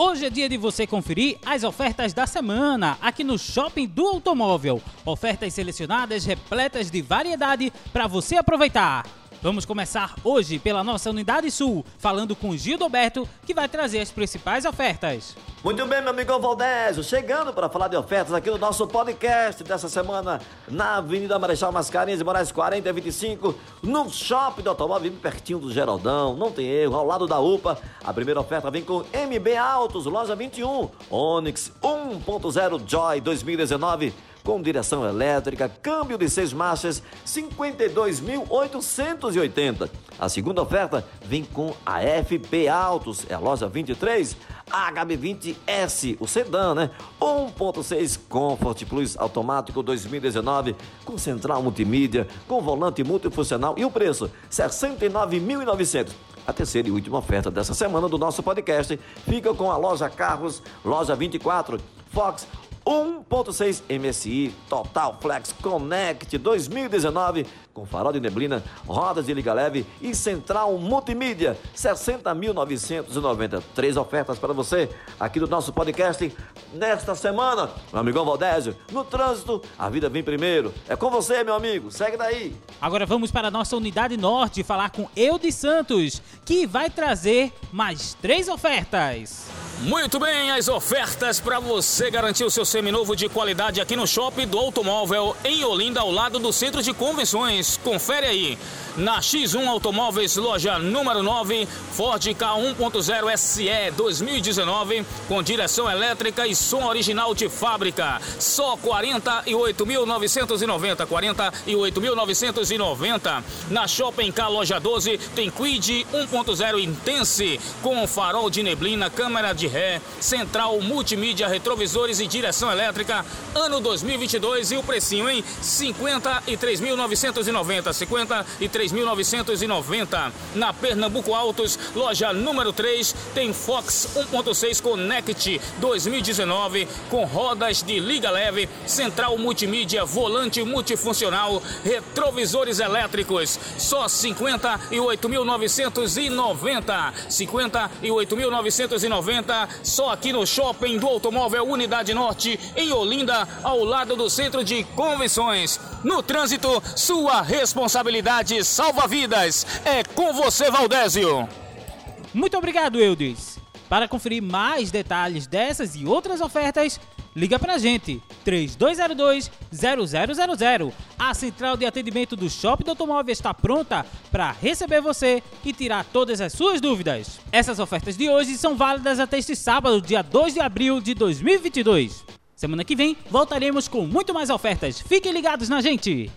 Hoje é dia de você conferir as ofertas da semana aqui no Shopping do Automóvel. Ofertas selecionadas repletas de variedade para você aproveitar. Vamos começar hoje pela nossa Unidade Sul, falando com Gildo Alberto, que vai trazer as principais ofertas. Muito bem, meu amigo Valdésio, chegando para falar de ofertas aqui no nosso podcast dessa semana na Avenida Marechal Mascarenhas e Moraes 4025, no Shopping do Automóvel, pertinho do Geraldão, não tem erro, ao lado da UPA. A primeira oferta vem com MB Autos, loja 21, Onix 1.0 Joy 2019 com direção elétrica, câmbio de seis marchas, 52.880. A segunda oferta vem com a FP Autos, é a loja 23, HB20S, o sedã, né? 1.6 Comfort Plus automático 2019, com central multimídia, com volante multifuncional e o preço, 69.900. A terceira e última oferta dessa semana do nosso podcast fica com a loja Carros, loja 24, Fox 1.6 MSI Total Flex Connect 2019 com farol de neblina, rodas de liga leve e central multimídia 60.990. Três ofertas para você aqui do nosso podcast nesta semana. Meu amigão Valdésio, no trânsito, a vida vem primeiro. É com você, meu amigo. Segue daí. Agora vamos para a nossa unidade norte falar com Eudes Santos, que vai trazer mais três ofertas. Muito bem, as ofertas para você garantir o seu seminovo de qualidade aqui no Shopping do Automóvel em Olinda, ao lado do Centro de Convenções. Confere aí. Na X1 Automóveis, loja número 9, Ford K1.0 SE 2019, com direção elétrica e som original de fábrica. Só 48.990, 48.990. Na Shopping K loja 12, tem Quid 1.0 Intense, com farol de neblina, câmera de ré, central multimídia, retrovisores e direção elétrica, ano 2022 e o precinho em 53.990, 53.990. Na Pernambuco Autos, loja número 3, tem Fox 1.6 Connect 2019 com rodas de liga leve, central multimídia, volante multifuncional, retrovisores elétricos. Só 58.990. 58.990 só aqui no Shopping do Automóvel Unidade Norte, em Olinda, ao lado do Centro de Convenções. No trânsito, sua responsabilidade salva vidas. É com você, Valdésio. Muito obrigado, Eudes. Para conferir mais detalhes dessas e outras ofertas, liga pra gente, 3202-0000. A central de atendimento do Shopping do Automóvel está pronta para receber você e tirar todas as suas dúvidas. Essas ofertas de hoje são válidas até este sábado, dia 2 de abril de 2022. Semana que vem voltaremos com muito mais ofertas. Fiquem ligados na gente!